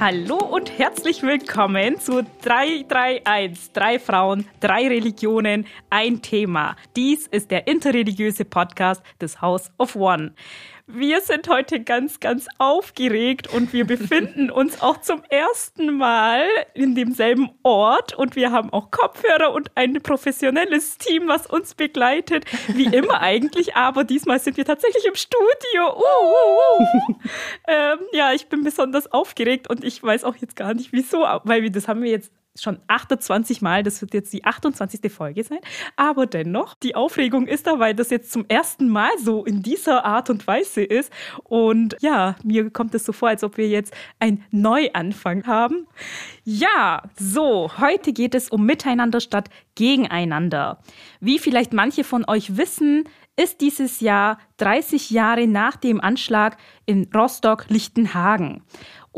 Hallo und herzlich willkommen zu 331. Drei Frauen, drei Religionen, ein Thema. Dies ist der interreligiöse Podcast des House of One. Wir sind heute ganz, ganz aufgeregt und wir befinden uns auch zum ersten Mal in demselben Ort und wir haben auch Kopfhörer und ein professionelles Team, was uns begleitet. Wie immer eigentlich, aber diesmal sind wir tatsächlich im Studio. Uh, uh, uh. ähm, ja, ich bin besonders aufgeregt und ich weiß auch jetzt gar nicht wieso, weil wir, das haben wir jetzt schon 28 Mal, das wird jetzt die 28. Folge sein, aber dennoch, die Aufregung ist da, weil das jetzt zum ersten Mal so in dieser Art und Weise ist und ja, mir kommt es so vor, als ob wir jetzt einen Neuanfang haben. Ja, so, heute geht es um Miteinander statt Gegeneinander. Wie vielleicht manche von euch wissen, ist dieses Jahr 30 Jahre nach dem Anschlag in Rostock-Lichtenhagen.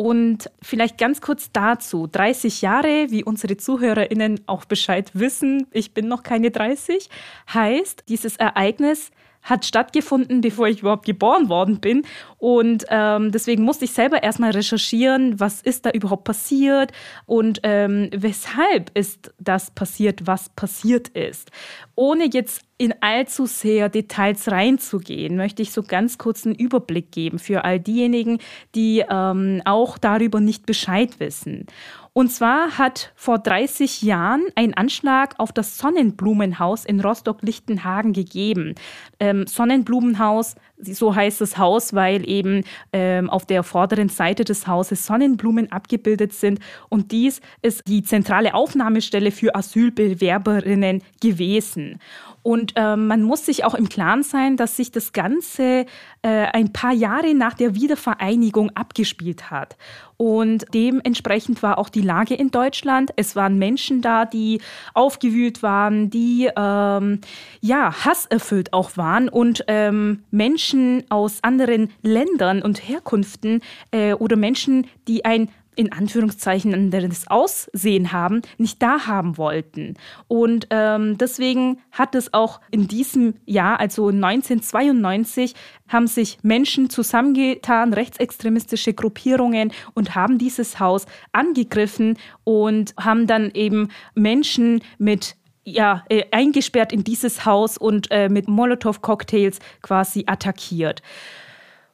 Und vielleicht ganz kurz dazu. 30 Jahre, wie unsere ZuhörerInnen auch Bescheid wissen, ich bin noch keine 30, heißt, dieses Ereignis hat stattgefunden, bevor ich überhaupt geboren worden bin. Und ähm, deswegen musste ich selber erstmal recherchieren, was ist da überhaupt passiert und ähm, weshalb ist das passiert, was passiert ist. Ohne jetzt in allzu sehr Details reinzugehen, möchte ich so ganz kurz einen Überblick geben für all diejenigen, die ähm, auch darüber nicht Bescheid wissen. Und zwar hat vor 30 Jahren ein Anschlag auf das Sonnenblumenhaus in Rostock-Lichtenhagen gegeben. Ähm, Sonnenblumenhaus, so heißt das Haus, weil eben ähm, auf der vorderen Seite des Hauses Sonnenblumen abgebildet sind. Und dies ist die zentrale Aufnahmestelle für Asylbewerberinnen gewesen. Und äh, man muss sich auch im Klaren sein, dass sich das Ganze äh, ein paar Jahre nach der Wiedervereinigung abgespielt hat. Und dementsprechend war auch die Lage in Deutschland. Es waren Menschen da, die aufgewühlt waren, die ähm, ja hasserfüllt auch waren und ähm, Menschen aus anderen Ländern und Herkünften äh, oder Menschen, die ein in Anführungszeichen anderes Aussehen haben, nicht da haben wollten. Und ähm, deswegen hat es auch in diesem Jahr, also 1992, haben sich Menschen zusammengetan, rechtsextremistische Gruppierungen und haben dieses Haus angegriffen und haben dann eben Menschen mit ja, äh, eingesperrt in dieses Haus und äh, mit Molotow-Cocktails quasi attackiert.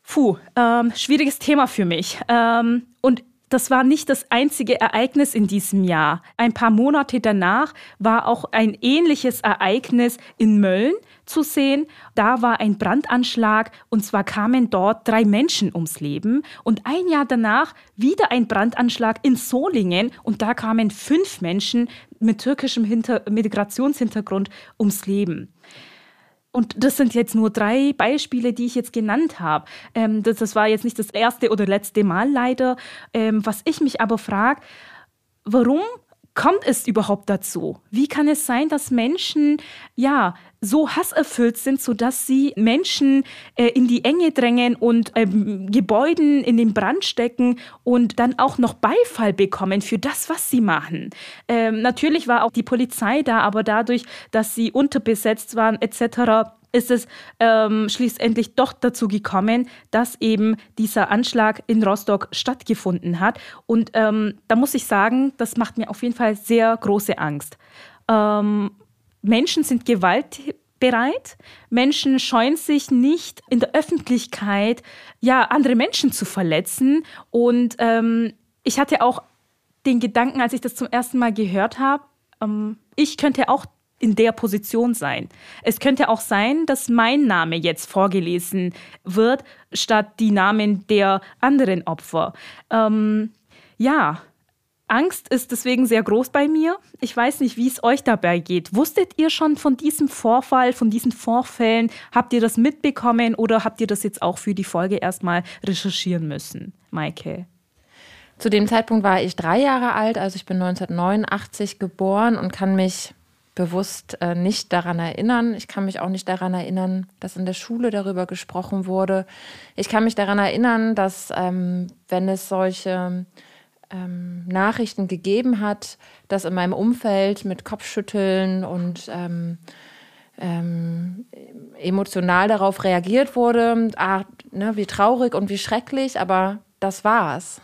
Puh, ähm, schwieriges Thema für mich. Ähm, und das war nicht das einzige Ereignis in diesem Jahr. Ein paar Monate danach war auch ein ähnliches Ereignis in Mölln zu sehen. Da war ein Brandanschlag und zwar kamen dort drei Menschen ums Leben. Und ein Jahr danach wieder ein Brandanschlag in Solingen und da kamen fünf Menschen mit türkischem Hinter Migrationshintergrund ums Leben. Und das sind jetzt nur drei Beispiele, die ich jetzt genannt habe. Ähm, das, das, war jetzt nicht das erste oder letzte Mal leider. Ähm, was ich mich aber frage, warum kommt es überhaupt dazu? Wie kann es sein, dass Menschen ja so hasserfüllt sind, sodass sie Menschen äh, in die Enge drängen und ähm, Gebäuden in den Brand stecken und dann auch noch Beifall bekommen für das, was sie machen? Ähm, natürlich war auch die Polizei da, aber dadurch, dass sie unterbesetzt waren etc., ist es ähm, schließlich doch dazu gekommen, dass eben dieser Anschlag in Rostock stattgefunden hat. Und ähm, da muss ich sagen, das macht mir auf jeden Fall sehr große Angst. Ähm, Menschen sind gewaltbereit. Menschen scheuen sich nicht in der Öffentlichkeit, ja, andere Menschen zu verletzen. Und ähm, ich hatte auch den Gedanken, als ich das zum ersten Mal gehört habe, ähm, ich könnte auch in der Position sein. Es könnte auch sein, dass mein Name jetzt vorgelesen wird, statt die Namen der anderen Opfer. Ähm, ja, Angst ist deswegen sehr groß bei mir. Ich weiß nicht, wie es euch dabei geht. Wusstet ihr schon von diesem Vorfall, von diesen Vorfällen? Habt ihr das mitbekommen oder habt ihr das jetzt auch für die Folge erstmal recherchieren müssen? Maike. Zu dem Zeitpunkt war ich drei Jahre alt, also ich bin 1989 geboren und kann mich bewusst äh, nicht daran erinnern. Ich kann mich auch nicht daran erinnern, dass in der Schule darüber gesprochen wurde. Ich kann mich daran erinnern, dass ähm, wenn es solche ähm, Nachrichten gegeben hat, dass in meinem Umfeld mit Kopfschütteln und ähm, ähm, emotional darauf reagiert wurde, ah, ne, wie traurig und wie schrecklich, aber das war's.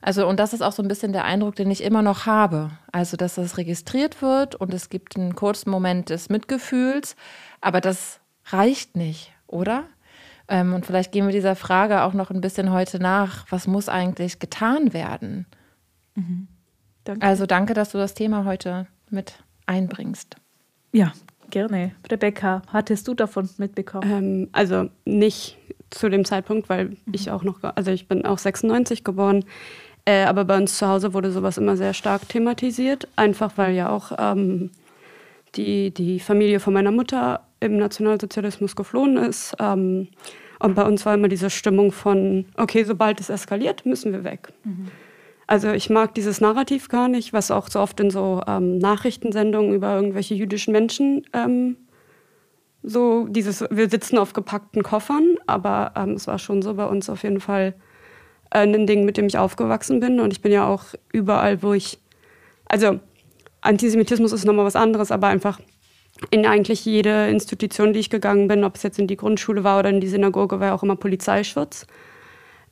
Also, und das ist auch so ein bisschen der Eindruck, den ich immer noch habe. Also, dass das registriert wird und es gibt einen kurzen Moment des Mitgefühls, aber das reicht nicht, oder? Ähm, und vielleicht gehen wir dieser Frage auch noch ein bisschen heute nach. Was muss eigentlich getan werden? Mhm. Danke. Also, danke, dass du das Thema heute mit einbringst. Ja, gerne. Rebecca, hattest du davon mitbekommen? Ähm, also nicht zu dem Zeitpunkt, weil mhm. ich auch noch, also ich bin auch 96 geboren. Äh, aber bei uns zu Hause wurde sowas immer sehr stark thematisiert, einfach weil ja auch ähm, die, die Familie von meiner Mutter im Nationalsozialismus geflohen ist. Ähm, und bei uns war immer diese Stimmung von, okay, sobald es eskaliert, müssen wir weg. Mhm. Also ich mag dieses Narrativ gar nicht, was auch so oft in so ähm, Nachrichtensendungen über irgendwelche jüdischen Menschen ähm, so dieses, wir sitzen auf gepackten Koffern, aber ähm, es war schon so bei uns auf jeden Fall äh, ein Ding, mit dem ich aufgewachsen bin. Und ich bin ja auch überall, wo ich, also Antisemitismus ist nochmal was anderes, aber einfach in eigentlich jede Institution, die ich gegangen bin, ob es jetzt in die Grundschule war oder in die Synagoge, war ja auch immer Polizeischutz.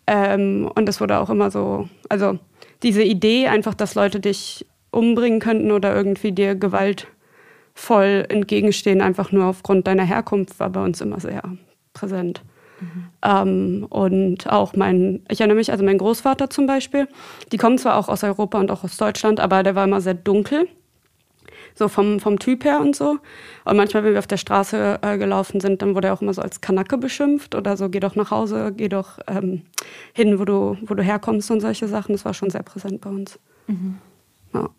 Ähm, und das wurde auch immer so, also diese Idee einfach, dass Leute dich umbringen könnten oder irgendwie dir gewaltvoll entgegenstehen, einfach nur aufgrund deiner Herkunft, war bei uns immer sehr präsent. Mhm. Ähm, und auch mein, ich erinnere mich, also mein Großvater zum Beispiel, die kommen zwar auch aus Europa und auch aus Deutschland, aber der war immer sehr dunkel so vom, vom Typ her und so. Und manchmal, wenn wir auf der Straße äh, gelaufen sind, dann wurde er auch immer so als Kanacke beschimpft oder so, geh doch nach Hause, geh doch ähm, hin, wo du, wo du herkommst und solche Sachen. Das war schon sehr präsent bei uns. Mhm. Ja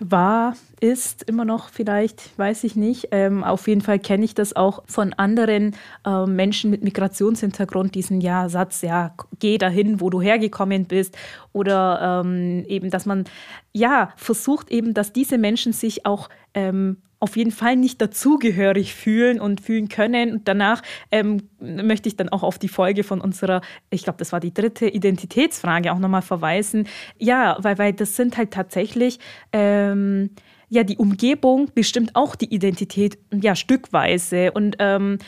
war, ist immer noch vielleicht, weiß ich nicht. Ähm, auf jeden Fall kenne ich das auch von anderen äh, Menschen mit Migrationshintergrund, diesen ja, Satz, ja, geh dahin, wo du hergekommen bist. Oder ähm, eben, dass man ja versucht eben, dass diese Menschen sich auch ähm, auf jeden Fall nicht dazugehörig fühlen und fühlen können. Und danach ähm, möchte ich dann auch auf die Folge von unserer, ich glaube, das war die dritte Identitätsfrage auch nochmal verweisen. Ja, weil, weil das sind halt tatsächlich, ähm, ja, die Umgebung bestimmt auch die Identität, ja, stückweise. Und ähm,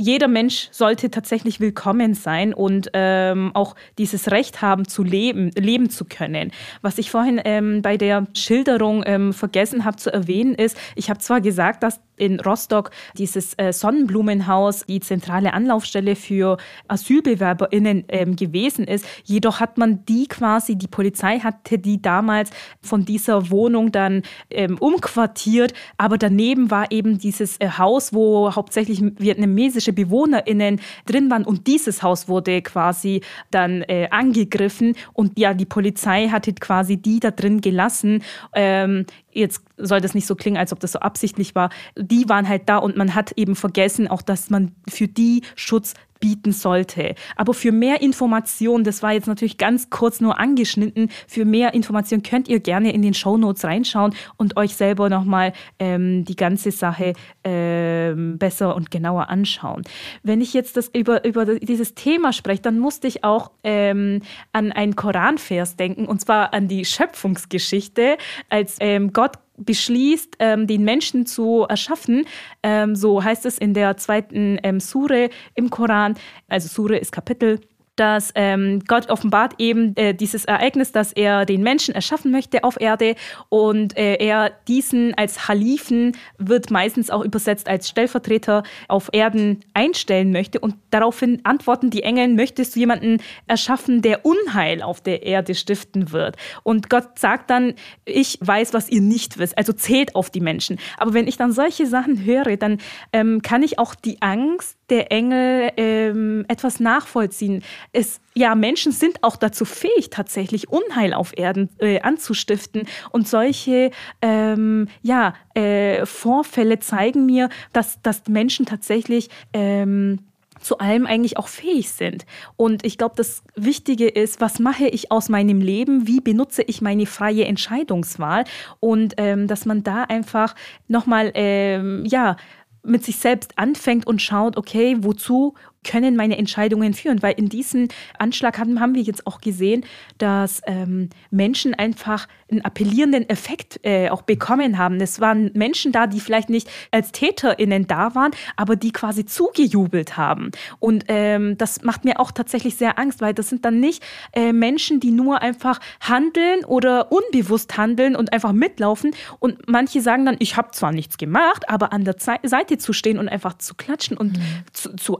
jeder Mensch sollte tatsächlich willkommen sein und ähm, auch dieses Recht haben zu leben, leben zu können. Was ich vorhin ähm, bei der Schilderung ähm, vergessen habe zu erwähnen ist, ich habe zwar gesagt, dass in Rostock dieses äh, Sonnenblumenhaus die zentrale Anlaufstelle für AsylbewerberInnen ähm, gewesen ist. Jedoch hat man die quasi, die Polizei hatte die damals von dieser Wohnung dann ähm, umquartiert, aber daneben war eben dieses äh, Haus, wo hauptsächlich vietnamesische BewohnerInnen drin waren und dieses Haus wurde quasi dann äh, angegriffen und ja, die Polizei hatte quasi die da drin gelassen. Ähm, jetzt soll das nicht so klingen, als ob das so absichtlich war. Die waren halt da und man hat eben vergessen, auch dass man für die Schutz bieten sollte. Aber für mehr Informationen, das war jetzt natürlich ganz kurz nur angeschnitten, für mehr Informationen könnt ihr gerne in den Show Notes reinschauen und euch selber nochmal ähm, die ganze Sache ähm, besser und genauer anschauen. Wenn ich jetzt das über, über dieses Thema spreche, dann musste ich auch ähm, an einen Koranvers denken, und zwar an die Schöpfungsgeschichte, als ähm, Gott beschließt, ähm, den Menschen zu erschaffen. Ähm, so heißt es in der zweiten ähm, Sure im Koran. Also Sure ist Kapitel dass ähm, Gott offenbart eben äh, dieses Ereignis, dass er den Menschen erschaffen möchte auf Erde und äh, er diesen als Halifen wird meistens auch übersetzt als Stellvertreter auf Erden einstellen möchte und daraufhin antworten die Engel, möchtest du jemanden erschaffen, der Unheil auf der Erde stiften wird? Und Gott sagt dann, ich weiß, was ihr nicht wisst, also zählt auf die Menschen. Aber wenn ich dann solche Sachen höre, dann ähm, kann ich auch die Angst der Engel ähm, etwas nachvollziehen. Es, ja, Menschen sind auch dazu fähig, tatsächlich Unheil auf Erden äh, anzustiften. Und solche ähm, ja, äh, Vorfälle zeigen mir, dass, dass Menschen tatsächlich ähm, zu allem eigentlich auch fähig sind. Und ich glaube, das Wichtige ist, was mache ich aus meinem Leben? Wie benutze ich meine freie Entscheidungswahl? Und ähm, dass man da einfach nochmal, ähm, ja, mit sich selbst anfängt und schaut, okay, wozu können meine Entscheidungen führen? Weil in diesem Anschlag haben, haben wir jetzt auch gesehen, dass ähm, Menschen einfach einen appellierenden Effekt äh, auch bekommen haben. Es waren Menschen da, die vielleicht nicht als TäterInnen da waren, aber die quasi zugejubelt haben. Und ähm, das macht mir auch tatsächlich sehr Angst, weil das sind dann nicht äh, Menschen, die nur einfach handeln oder unbewusst handeln und einfach mitlaufen. Und manche sagen dann, ich habe zwar nichts gemacht, aber an der Seite zu stehen und einfach zu klatschen und mhm. zu, zu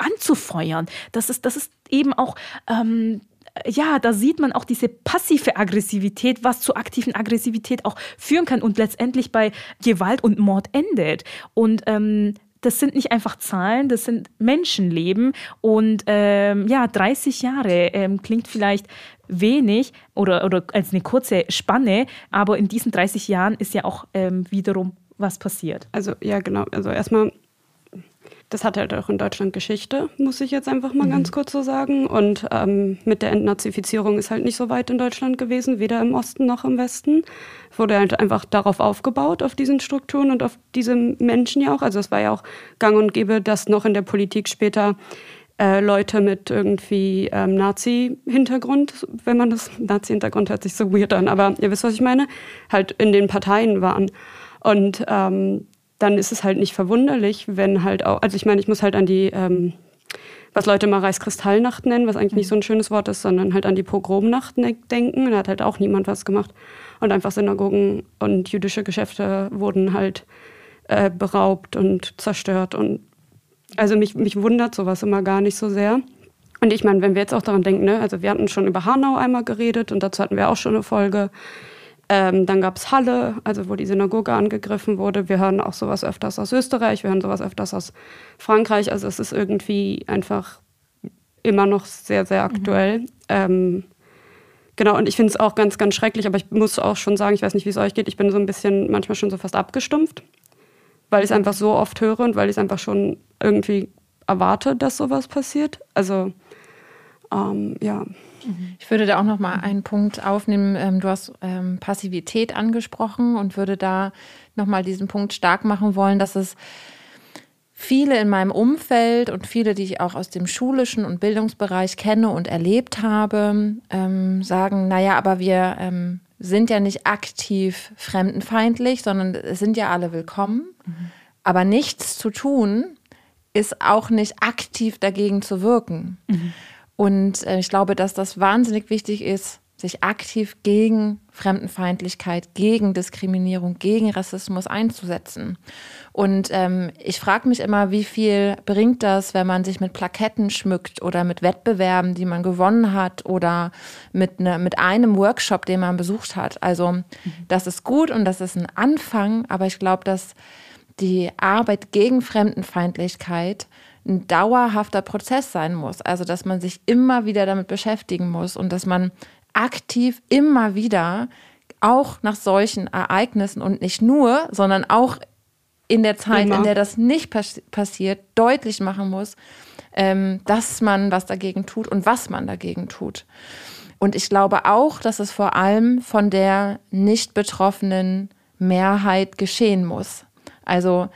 anzufeuern, das ist, das ist eben auch ähm, ja, da sieht man auch diese passive Aggressivität, was zu aktiven Aggressivität auch führen kann und letztendlich bei Gewalt und Mord endet. Und ähm, das sind nicht einfach Zahlen, das sind Menschenleben. Und ähm, ja, 30 Jahre ähm, klingt vielleicht wenig oder, oder als eine kurze Spanne, aber in diesen 30 Jahren ist ja auch ähm, wiederum was passiert. Also ja, genau. Also erstmal das hat halt auch in Deutschland Geschichte, muss ich jetzt einfach mal mhm. ganz kurz so sagen. Und ähm, mit der Entnazifizierung ist halt nicht so weit in Deutschland gewesen, weder im Osten noch im Westen. Wurde halt einfach darauf aufgebaut, auf diesen Strukturen und auf diese Menschen ja auch. Also es war ja auch gang und gäbe, dass noch in der Politik später äh, Leute mit irgendwie ähm, Nazi-Hintergrund, wenn man das, Nazi-Hintergrund hört sich so weird an, aber ihr wisst, was ich meine, halt in den Parteien waren. Und ähm, dann ist es halt nicht verwunderlich, wenn halt auch, also ich meine, ich muss halt an die, ähm, was Leute mal Reichskristallnacht nennen, was eigentlich nicht so ein schönes Wort ist, sondern halt an die Pogromnacht ne, denken. Da hat halt auch niemand was gemacht. Und einfach Synagogen und jüdische Geschäfte wurden halt äh, beraubt und zerstört. Und also mich, mich wundert sowas immer gar nicht so sehr. Und ich meine, wenn wir jetzt auch daran denken, ne, also wir hatten schon über Hanau einmal geredet und dazu hatten wir auch schon eine Folge. Ähm, dann gab es Halle, also wo die Synagoge angegriffen wurde. Wir hören auch sowas öfters aus Österreich, wir hören sowas öfters aus Frankreich. Also es ist irgendwie einfach immer noch sehr, sehr aktuell. Mhm. Ähm, genau, und ich finde es auch ganz, ganz schrecklich, aber ich muss auch schon sagen, ich weiß nicht, wie es euch geht, ich bin so ein bisschen manchmal schon so fast abgestumpft, weil ich es einfach so oft höre und weil ich es einfach schon irgendwie erwarte, dass sowas passiert. Also, ähm, ja. Ich würde da auch noch mal einen Punkt aufnehmen. Ähm, du hast ähm, Passivität angesprochen und würde da noch mal diesen Punkt stark machen wollen, dass es viele in meinem Umfeld und viele, die ich auch aus dem schulischen und Bildungsbereich kenne und erlebt habe, ähm, sagen, naja, aber wir sind ja nicht aktiv fremdenfeindlich, sondern es sind ja alle willkommen. Mhm. Aber nichts zu tun ist auch nicht aktiv dagegen zu wirken. Mhm. Und äh, ich glaube, dass das wahnsinnig wichtig ist, sich aktiv gegen Fremdenfeindlichkeit, gegen Diskriminierung, gegen Rassismus einzusetzen. Und ähm, ich frage mich immer, wie viel bringt das, wenn man sich mit Plaketten schmückt oder mit Wettbewerben, die man gewonnen hat oder mit, ne, mit einem Workshop, den man besucht hat. Also das ist gut und das ist ein Anfang, aber ich glaube, dass die Arbeit gegen Fremdenfeindlichkeit ein dauerhafter Prozess sein muss. Also, dass man sich immer wieder damit beschäftigen muss und dass man aktiv immer wieder auch nach solchen Ereignissen und nicht nur, sondern auch in der Zeit, immer. in der das nicht pass passiert, deutlich machen muss, ähm, dass man was dagegen tut und was man dagegen tut. Und ich glaube auch, dass es vor allem von der nicht betroffenen Mehrheit geschehen muss. Also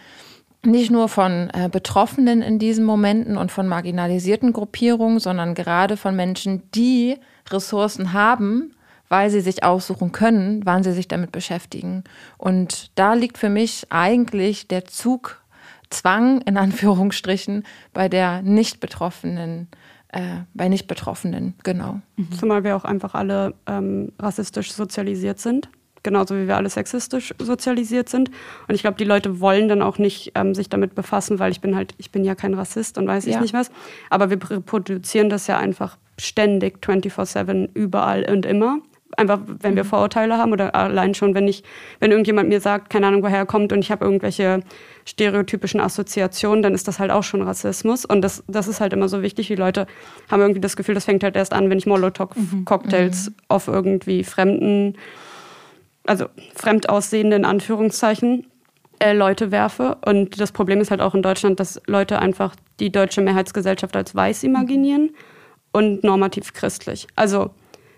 nicht nur von äh, Betroffenen in diesen Momenten und von marginalisierten Gruppierungen, sondern gerade von Menschen, die Ressourcen haben, weil sie sich aussuchen können, wann sie sich damit beschäftigen. Und da liegt für mich eigentlich der Zugzwang in Anführungsstrichen bei der nicht Betroffenen äh, bei Nicht-Betroffenen, genau. Mhm. Zumal wir auch einfach alle ähm, rassistisch sozialisiert sind genauso wie wir alle sexistisch sozialisiert sind. Und ich glaube, die Leute wollen dann auch nicht ähm, sich damit befassen, weil ich bin halt, ich bin ja kein Rassist und weiß ich ja. nicht was. Aber wir reproduzieren das ja einfach ständig, 24-7, überall und immer. Einfach, wenn wir mhm. Vorurteile haben oder allein schon, wenn ich, wenn irgendjemand mir sagt, keine Ahnung, woher er kommt und ich habe irgendwelche stereotypischen Assoziationen, dann ist das halt auch schon Rassismus. Und das, das ist halt immer so wichtig. Die Leute haben irgendwie das Gefühl, das fängt halt erst an, wenn ich Molotow-Cocktails mhm. auf irgendwie fremden also fremd aussehende in Anführungszeichen, äh, Leute werfe. Und das Problem ist halt auch in Deutschland, dass Leute einfach die deutsche Mehrheitsgesellschaft als weiß imaginieren und normativ christlich. Also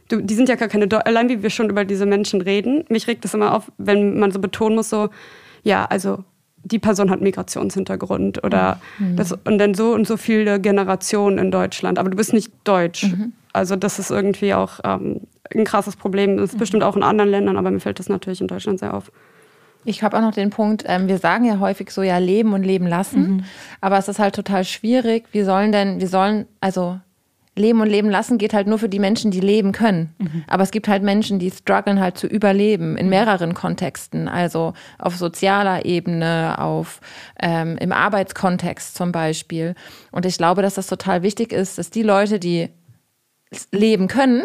du, die sind ja gar keine, allein wie wir schon über diese Menschen reden, mich regt das immer auf, wenn man so betonen muss, so, ja, also die Person hat Migrationshintergrund oder mhm. das, und dann so und so viele Generationen in Deutschland, aber du bist nicht deutsch. Mhm. Also das ist irgendwie auch ähm, ein krasses Problem. Das ist mhm. bestimmt auch in anderen Ländern, aber mir fällt das natürlich in Deutschland sehr auf. Ich habe auch noch den Punkt, ähm, wir sagen ja häufig so, ja, leben und leben lassen. Mhm. Aber es ist halt total schwierig. Wir sollen denn, wir sollen, also leben und leben lassen geht halt nur für die Menschen, die leben können. Mhm. Aber es gibt halt Menschen, die strugglen halt zu überleben in mhm. mehreren Kontexten. Also auf sozialer Ebene, auf ähm, im Arbeitskontext zum Beispiel. Und ich glaube, dass das total wichtig ist, dass die Leute, die leben können,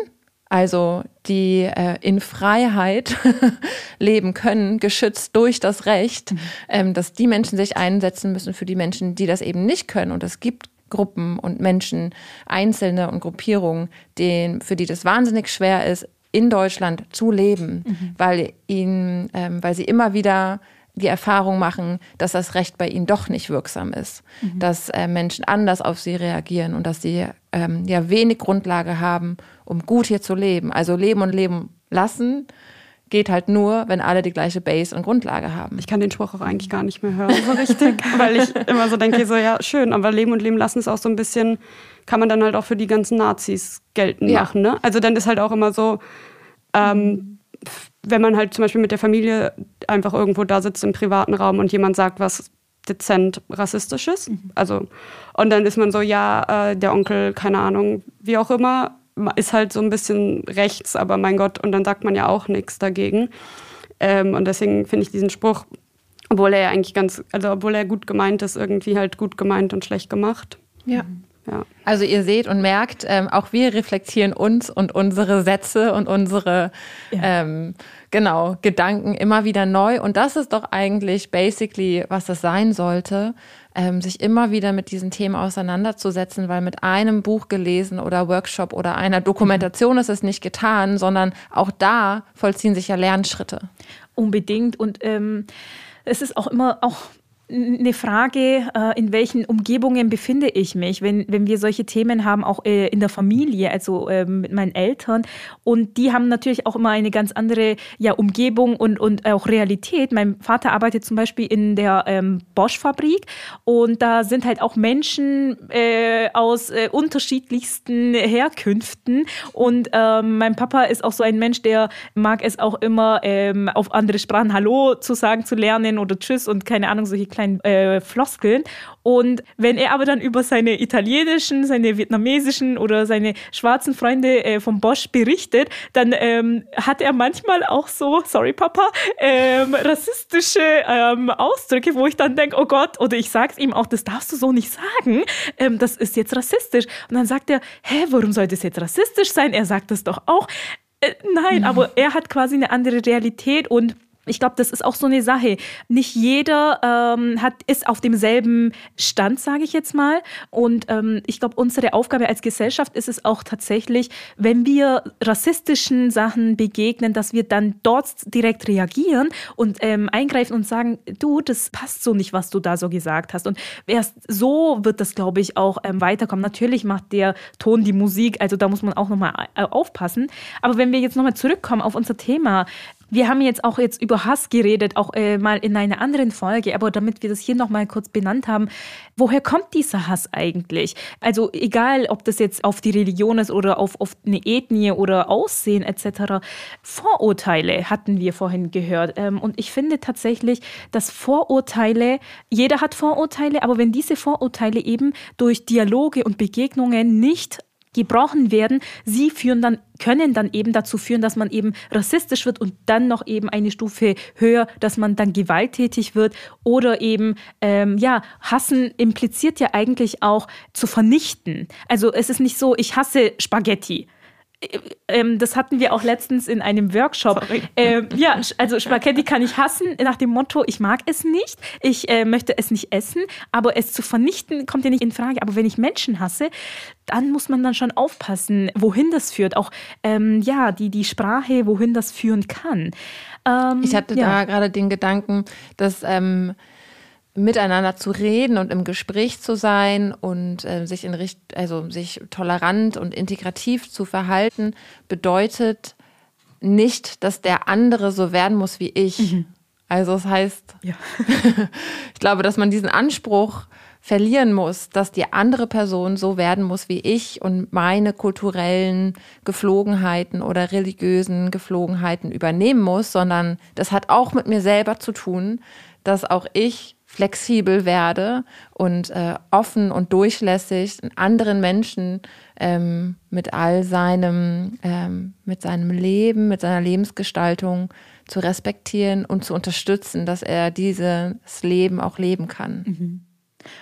also die äh, in Freiheit leben können, geschützt durch das Recht, mhm. ähm, dass die Menschen sich einsetzen müssen für die Menschen, die das eben nicht können. Und es gibt Gruppen und Menschen, Einzelne und Gruppierungen, denen, für die das wahnsinnig schwer ist, in Deutschland zu leben, mhm. weil ihnen, ähm, weil sie immer wieder die Erfahrung machen, dass das Recht bei ihnen doch nicht wirksam ist, mhm. dass äh, Menschen anders auf sie reagieren und dass sie ähm, ja wenig Grundlage haben, um gut hier zu leben. Also leben und leben lassen geht halt nur, wenn alle die gleiche Base und Grundlage haben. Ich kann den Spruch auch eigentlich gar nicht mehr hören, so richtig, weil ich immer so denke, so ja, schön, aber leben und leben lassen ist auch so ein bisschen, kann man dann halt auch für die ganzen Nazis geltend ja. machen. Ne? Also dann ist halt auch immer so, ähm, wenn man halt zum Beispiel mit der Familie einfach irgendwo da sitzt im privaten Raum und jemand sagt was dezent rassistisches, mhm. also und dann ist man so, ja, äh, der Onkel, keine Ahnung, wie auch immer, ist halt so ein bisschen rechts, aber mein Gott, und dann sagt man ja auch nichts dagegen. Ähm, und deswegen finde ich diesen Spruch, obwohl er ja eigentlich ganz, also obwohl er gut gemeint ist, irgendwie halt gut gemeint und schlecht gemacht. Ja. Ja. Also ihr seht und merkt, ähm, auch wir reflektieren uns und unsere Sätze und unsere ja. ähm, genau Gedanken immer wieder neu. Und das ist doch eigentlich basically, was das sein sollte, ähm, sich immer wieder mit diesen Themen auseinanderzusetzen, weil mit einem Buch gelesen oder Workshop oder einer Dokumentation ist es nicht getan, sondern auch da vollziehen sich ja Lernschritte. Unbedingt. Und ähm, es ist auch immer auch eine Frage, äh, in welchen Umgebungen befinde ich mich, wenn, wenn wir solche Themen haben, auch äh, in der Familie, also ähm, mit meinen Eltern. Und die haben natürlich auch immer eine ganz andere ja, Umgebung und, und auch Realität. Mein Vater arbeitet zum Beispiel in der ähm, Bosch-Fabrik und da sind halt auch Menschen äh, aus äh, unterschiedlichsten Herkünften. Und ähm, mein Papa ist auch so ein Mensch, der mag es auch immer ähm, auf andere Sprachen Hallo zu sagen, zu lernen oder Tschüss und keine Ahnung, solche kleinen kleinen äh, Floskeln. Und wenn er aber dann über seine italienischen, seine vietnamesischen oder seine schwarzen Freunde äh, vom Bosch berichtet, dann ähm, hat er manchmal auch so, sorry Papa, ähm, rassistische ähm, Ausdrücke, wo ich dann denke, oh Gott, oder ich sag's ihm auch, das darfst du so nicht sagen, ähm, das ist jetzt rassistisch. Und dann sagt er, hä, warum soll das jetzt rassistisch sein? Er sagt das doch auch. Äh, nein, mhm. aber er hat quasi eine andere Realität und ich glaube, das ist auch so eine Sache. Nicht jeder ähm, hat, ist auf demselben Stand, sage ich jetzt mal. Und ähm, ich glaube, unsere Aufgabe als Gesellschaft ist es auch tatsächlich, wenn wir rassistischen Sachen begegnen, dass wir dann dort direkt reagieren und ähm, eingreifen und sagen, du, das passt so nicht, was du da so gesagt hast. Und erst so wird das, glaube ich, auch ähm, weiterkommen. Natürlich macht der Ton die Musik, also da muss man auch nochmal äh, aufpassen. Aber wenn wir jetzt nochmal zurückkommen auf unser Thema, wir haben jetzt auch jetzt über Hass geredet, auch äh, mal in einer anderen Folge, aber damit wir das hier nochmal kurz benannt haben, woher kommt dieser Hass eigentlich? Also egal, ob das jetzt auf die Religion ist oder auf, auf eine Ethnie oder Aussehen etc. Vorurteile hatten wir vorhin gehört. Ähm, und ich finde tatsächlich, dass Vorurteile, jeder hat Vorurteile, aber wenn diese Vorurteile eben durch Dialoge und Begegnungen nicht gebrochen werden, sie führen dann, können dann eben dazu führen, dass man eben rassistisch wird und dann noch eben eine Stufe höher, dass man dann gewalttätig wird oder eben, ähm, ja, hassen impliziert ja eigentlich auch zu vernichten. Also es ist nicht so, ich hasse Spaghetti ähm, das hatten wir auch letztens in einem Workshop. Ähm, ja, also Spaghetti kann ich hassen nach dem Motto, ich mag es nicht, ich äh, möchte es nicht essen, aber es zu vernichten kommt ja nicht in Frage. Aber wenn ich Menschen hasse, dann muss man dann schon aufpassen, wohin das führt. Auch ähm, ja, die, die Sprache, wohin das führen kann. Ähm, ich hatte ja. da gerade den Gedanken, dass ähm, miteinander zu reden und im Gespräch zu sein und äh, sich in Richt also sich tolerant und integrativ zu verhalten, bedeutet nicht, dass der andere so werden muss wie ich. Mhm. Also das heißt, ja. ich glaube, dass man diesen Anspruch verlieren muss, dass die andere Person so werden muss wie ich und meine kulturellen Geflogenheiten oder religiösen Geflogenheiten übernehmen muss, sondern das hat auch mit mir selber zu tun, dass auch ich flexibel werde und äh, offen und durchlässig anderen Menschen ähm, mit all seinem, ähm, mit seinem Leben, mit seiner Lebensgestaltung zu respektieren und zu unterstützen, dass er dieses Leben auch leben kann. Mhm.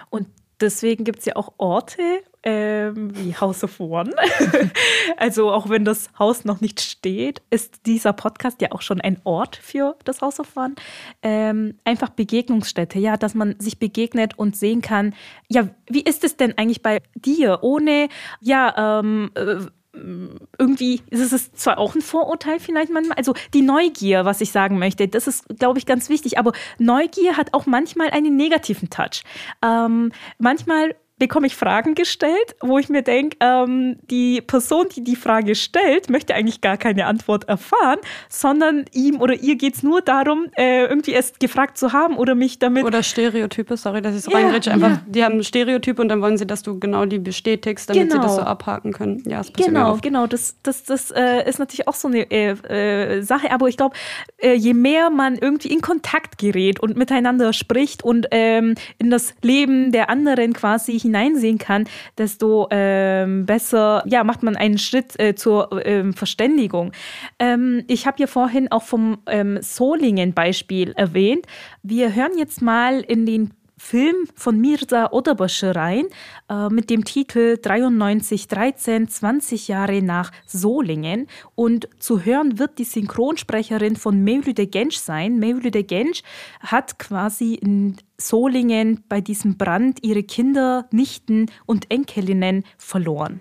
Und deswegen gibt es ja auch Orte ähm, wie House of One. also auch wenn das Haus noch nicht steht, ist dieser Podcast ja auch schon ein Ort für das House of One. Ähm, einfach Begegnungsstätte, ja, dass man sich begegnet und sehen kann, ja, wie ist es denn eigentlich bei dir, ohne, ja, ähm, äh, irgendwie ist es zwar auch ein Vorurteil vielleicht manchmal, also die Neugier, was ich sagen möchte, das ist, glaube ich, ganz wichtig, aber Neugier hat auch manchmal einen negativen Touch. Ähm, manchmal bekomme ich Fragen gestellt, wo ich mir denke, ähm, die Person, die die Frage stellt, möchte eigentlich gar keine Antwort erfahren, sondern ihm oder ihr geht es nur darum, äh, irgendwie erst gefragt zu haben oder mich damit. Oder Stereotype, sorry, dass ich so ja, reingrätsche. Einfach, ja. die haben Stereotype und dann wollen sie, dass du genau die bestätigst, damit genau. sie das so abhaken können. Ja, das passiert Genau, genau. Das, das, das äh, ist natürlich auch so eine äh, äh Sache, aber ich glaube, äh, je mehr man irgendwie in Kontakt gerät und miteinander spricht und ähm, in das Leben der anderen quasi hineinsehen kann, desto ähm, besser ja, macht man einen Schritt äh, zur ähm, Verständigung. Ähm, ich habe ja vorhin auch vom ähm, Solingen-Beispiel erwähnt. Wir hören jetzt mal in den Film von Mirza Oderbasche rein äh, mit dem Titel 9313, 20 Jahre nach Solingen. Und zu hören wird die Synchronsprecherin von Mevlüde Genç sein. Mevlüde Genç hat quasi in Solingen bei diesem Brand ihre Kinder, Nichten und Enkelinnen verloren.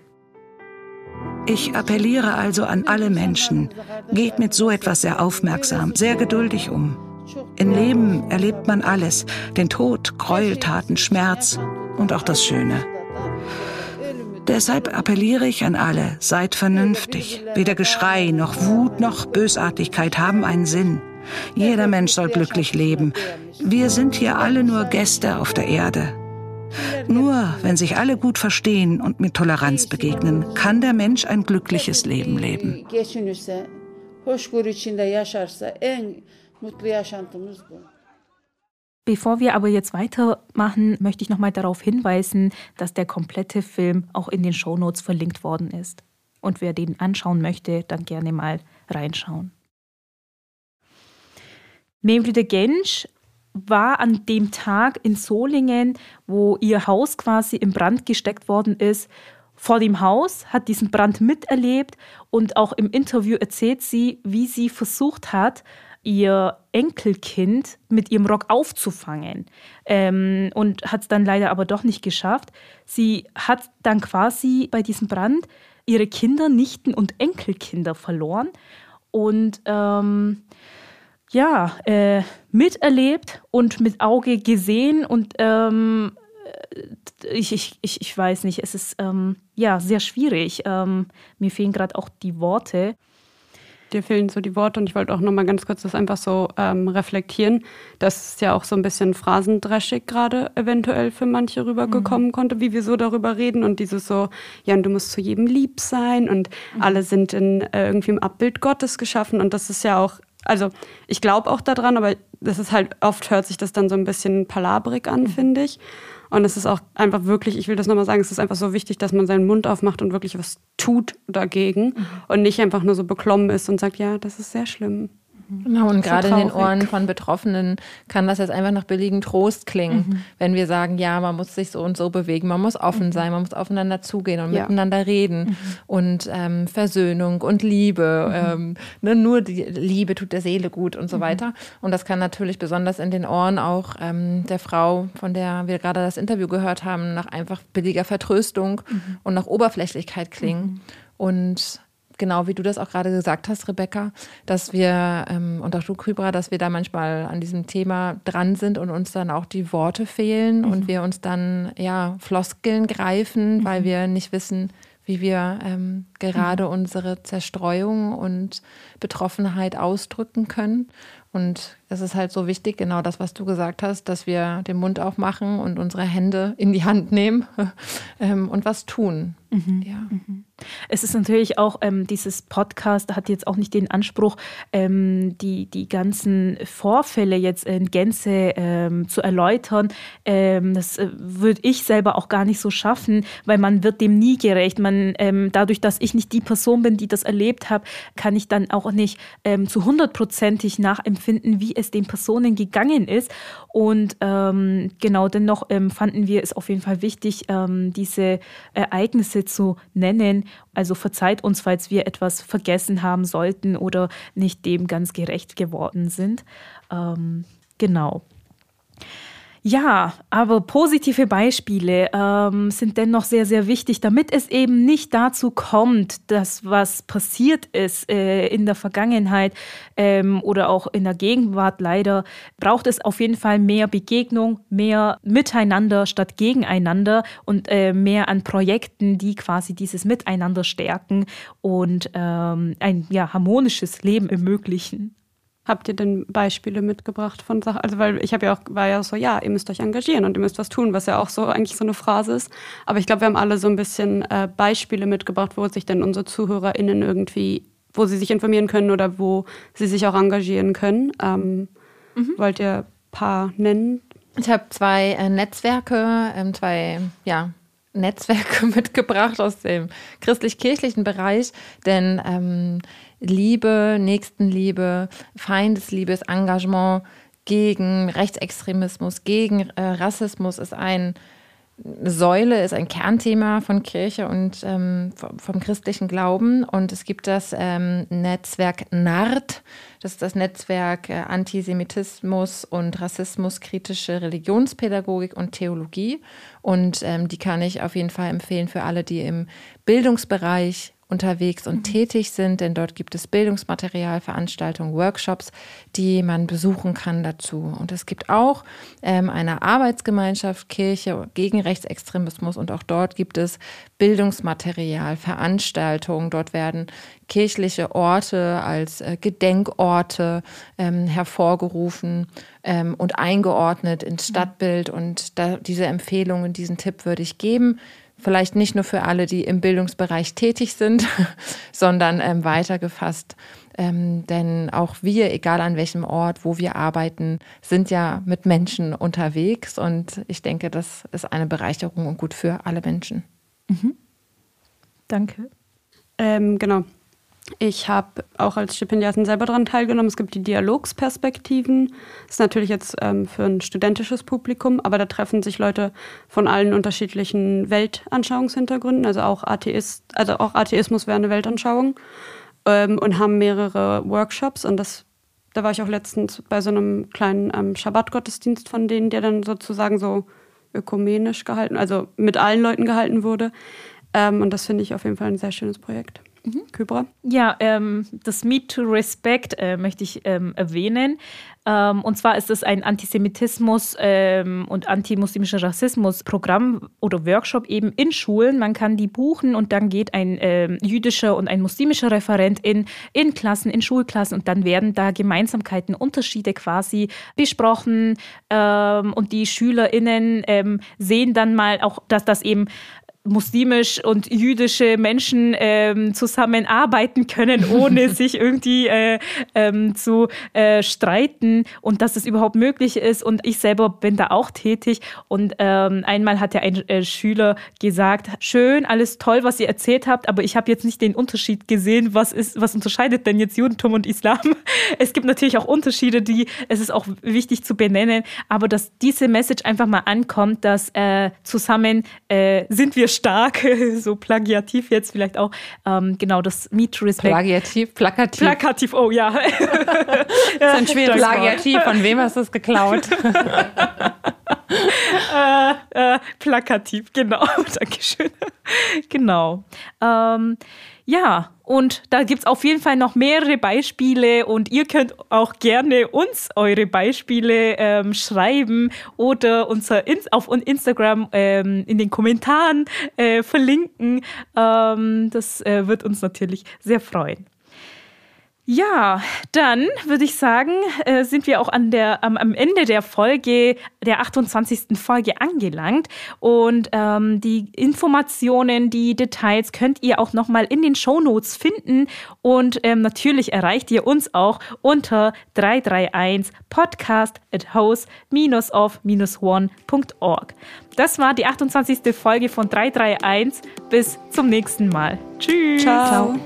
Ich appelliere also an alle Menschen, geht mit so etwas sehr aufmerksam, sehr geduldig um. Im Leben erlebt man alles, den Tod, Gräueltaten, Schmerz und auch das Schöne. Deshalb appelliere ich an alle, seid vernünftig. Weder Geschrei noch Wut noch Bösartigkeit haben einen Sinn. Jeder Mensch soll glücklich leben. Wir sind hier alle nur Gäste auf der Erde. Nur wenn sich alle gut verstehen und mit Toleranz begegnen, kann der Mensch ein glückliches Leben leben. Bevor wir aber jetzt weitermachen, möchte ich nochmal darauf hinweisen, dass der komplette Film auch in den Shownotes verlinkt worden ist. Und wer den anschauen möchte, dann gerne mal reinschauen. Mevlüde Gensch war an dem Tag in Solingen, wo ihr Haus quasi in Brand gesteckt worden ist, vor dem Haus, hat diesen Brand miterlebt und auch im Interview erzählt sie, wie sie versucht hat, ihr Enkelkind mit ihrem Rock aufzufangen ähm, und hat es dann leider aber doch nicht geschafft. Sie hat dann quasi bei diesem Brand ihre Kinder, Nichten und Enkelkinder verloren und ähm, ja, äh, miterlebt und mit Auge gesehen und ähm, ich, ich, ich, ich weiß nicht, es ist ähm, ja sehr schwierig. Ähm, mir fehlen gerade auch die Worte dir fehlen so die Worte und ich wollte auch nochmal ganz kurz das einfach so ähm, reflektieren, dass es ja auch so ein bisschen phrasendreschig gerade eventuell für manche rübergekommen mhm. konnte, wie wir so darüber reden und dieses so, ja, und du musst zu jedem lieb sein und mhm. alle sind in äh, irgendwie im Abbild Gottes geschaffen und das ist ja auch, also ich glaube auch daran, aber das ist halt, oft hört sich das dann so ein bisschen palabrig an, mhm. finde ich. Und es ist auch einfach wirklich, ich will das nochmal sagen, es ist einfach so wichtig, dass man seinen Mund aufmacht und wirklich was tut dagegen mhm. und nicht einfach nur so beklommen ist und sagt, ja, das ist sehr schlimm. Genau, und gerade in den Ohren von Betroffenen kann das jetzt einfach nach billigem Trost klingen, mhm. wenn wir sagen, ja, man muss sich so und so bewegen, man muss offen mhm. sein, man muss aufeinander zugehen und ja. miteinander reden mhm. und ähm, Versöhnung und Liebe, mhm. ähm, ne, nur die Liebe tut der Seele gut und so mhm. weiter. Und das kann natürlich besonders in den Ohren auch ähm, der Frau, von der wir gerade das Interview gehört haben, nach einfach billiger Vertröstung mhm. und nach Oberflächlichkeit klingen. Und genau wie du das auch gerade gesagt hast, Rebecca, dass wir, ähm, und auch du, Kybra, dass wir da manchmal an diesem Thema dran sind und uns dann auch die Worte fehlen mhm. und wir uns dann ja Floskeln greifen, mhm. weil wir nicht wissen, wie wir ähm, gerade mhm. unsere Zerstreuung und Betroffenheit ausdrücken können. Und es ist halt so wichtig, genau das, was du gesagt hast, dass wir den Mund aufmachen und unsere Hände in die Hand nehmen ähm, und was tun. Mhm. Ja. Mhm. Es ist natürlich auch, ähm, dieses Podcast hat jetzt auch nicht den Anspruch, ähm, die, die ganzen Vorfälle jetzt in Gänze ähm, zu erläutern. Ähm, das äh, würde ich selber auch gar nicht so schaffen, weil man wird dem nie gerecht. Man, ähm, dadurch, dass ich nicht die Person bin, die das erlebt habe, kann ich dann auch nicht zu hundertprozentig nachempfinden, wie es den Personen gegangen ist. Und genau dennoch fanden wir es auf jeden Fall wichtig, diese Ereignisse zu nennen. Also verzeiht uns, falls wir etwas vergessen haben sollten oder nicht dem ganz gerecht geworden sind. Ähm, genau. Ja, aber positive Beispiele ähm, sind dennoch sehr, sehr wichtig, damit es eben nicht dazu kommt, dass was passiert ist äh, in der Vergangenheit ähm, oder auch in der Gegenwart leider, braucht es auf jeden Fall mehr Begegnung, mehr Miteinander statt Gegeneinander und äh, mehr an Projekten, die quasi dieses Miteinander stärken und ähm, ein ja, harmonisches Leben ermöglichen. Habt ihr denn Beispiele mitgebracht von Sachen? Also, weil ich habe ja auch, war ja so, ja, ihr müsst euch engagieren und ihr müsst was tun, was ja auch so eigentlich so eine Phrase ist. Aber ich glaube, wir haben alle so ein bisschen äh, Beispiele mitgebracht, wo sich denn unsere ZuhörerInnen irgendwie, wo sie sich informieren können oder wo sie sich auch engagieren können. Ähm, mhm. Wollt ihr ein paar nennen? Ich habe zwei äh, Netzwerke, ähm, zwei, ja, Netzwerke mitgebracht aus dem christlich-kirchlichen Bereich, denn ähm, Liebe, Nächstenliebe, Feindesliebes Engagement gegen Rechtsextremismus, gegen äh, Rassismus ist ein Säule, ist ein Kernthema von Kirche und ähm, vom christlichen Glauben. Und es gibt das ähm, Netzwerk NART, das ist das Netzwerk äh, Antisemitismus und Rassismus, kritische Religionspädagogik und Theologie. Und ähm, die kann ich auf jeden Fall empfehlen für alle, die im Bildungsbereich unterwegs und mhm. tätig sind, denn dort gibt es Bildungsmaterial, Veranstaltungen, Workshops, die man besuchen kann dazu. Und es gibt auch ähm, eine Arbeitsgemeinschaft Kirche gegen Rechtsextremismus und auch dort gibt es Bildungsmaterial, Veranstaltungen. Dort werden kirchliche Orte als äh, Gedenkorte ähm, hervorgerufen ähm, und eingeordnet ins mhm. Stadtbild. Und da, diese Empfehlungen, diesen Tipp würde ich geben vielleicht nicht nur für alle, die im Bildungsbereich tätig sind, sondern ähm, weitergefasst. Ähm, denn auch wir, egal an welchem Ort, wo wir arbeiten, sind ja mit Menschen unterwegs. Und ich denke, das ist eine Bereicherung und gut für alle Menschen. Mhm. Danke. Ähm, genau. Ich habe auch als Stipendiatin selber daran teilgenommen. Es gibt die Dialogsperspektiven. Das ist natürlich jetzt ähm, für ein studentisches Publikum, aber da treffen sich Leute von allen unterschiedlichen Weltanschauungshintergründen. Also auch Atheist, also auch Atheismus wäre eine Weltanschauung ähm, und haben mehrere Workshops. Und das, da war ich auch letztens bei so einem kleinen ähm, Schabbat-Gottesdienst von denen, der dann sozusagen so ökumenisch gehalten, also mit allen Leuten gehalten wurde. Ähm, und das finde ich auf jeden Fall ein sehr schönes Projekt. Mhm. Kybra? Ja, ähm, das Meet to Respect äh, möchte ich ähm, erwähnen. Ähm, und zwar ist es ein Antisemitismus- ähm, und antimuslimischer Rassismus-Programm oder Workshop eben in Schulen. Man kann die buchen und dann geht ein ähm, jüdischer und ein muslimischer Referent in, in Klassen, in Schulklassen und dann werden da Gemeinsamkeiten, Unterschiede quasi besprochen ähm, und die SchülerInnen sehen dann mal auch, dass das eben muslimisch und jüdische Menschen ähm, zusammenarbeiten können, ohne sich irgendwie äh, ähm, zu äh, streiten und dass es überhaupt möglich ist. Und ich selber bin da auch tätig. Und ähm, einmal hat ja ein äh, Schüler gesagt, schön, alles toll, was ihr erzählt habt, aber ich habe jetzt nicht den Unterschied gesehen, was ist, was unterscheidet denn jetzt Judentum und Islam? Es gibt natürlich auch Unterschiede, die es ist auch wichtig zu benennen, aber dass diese Message einfach mal ankommt, dass äh, zusammen äh, sind wir stark, so plagiativ jetzt vielleicht auch, ähm, genau das Meet Respect. Plagiativ, plakativ. Plakativ, oh ja. das ist ein schweres Plagiativ, von wem hast du es geklaut? äh, äh, plakativ, genau. Dankeschön. genau. Ähm, ja, und da gibt es auf jeden Fall noch mehrere Beispiele und ihr könnt auch gerne uns eure Beispiele ähm, schreiben oder unser Ins auf Instagram ähm, in den Kommentaren äh, verlinken. Ähm, das äh, wird uns natürlich sehr freuen. Ja, dann würde ich sagen, äh, sind wir auch an der, am, am Ende der Folge, der 28. Folge angelangt. Und ähm, die Informationen, die Details könnt ihr auch nochmal in den Show Notes finden. Und ähm, natürlich erreicht ihr uns auch unter 331 podcast at house-of-one.org. Das war die 28. Folge von 331. Bis zum nächsten Mal. Tschüss. Ciao. Ciao.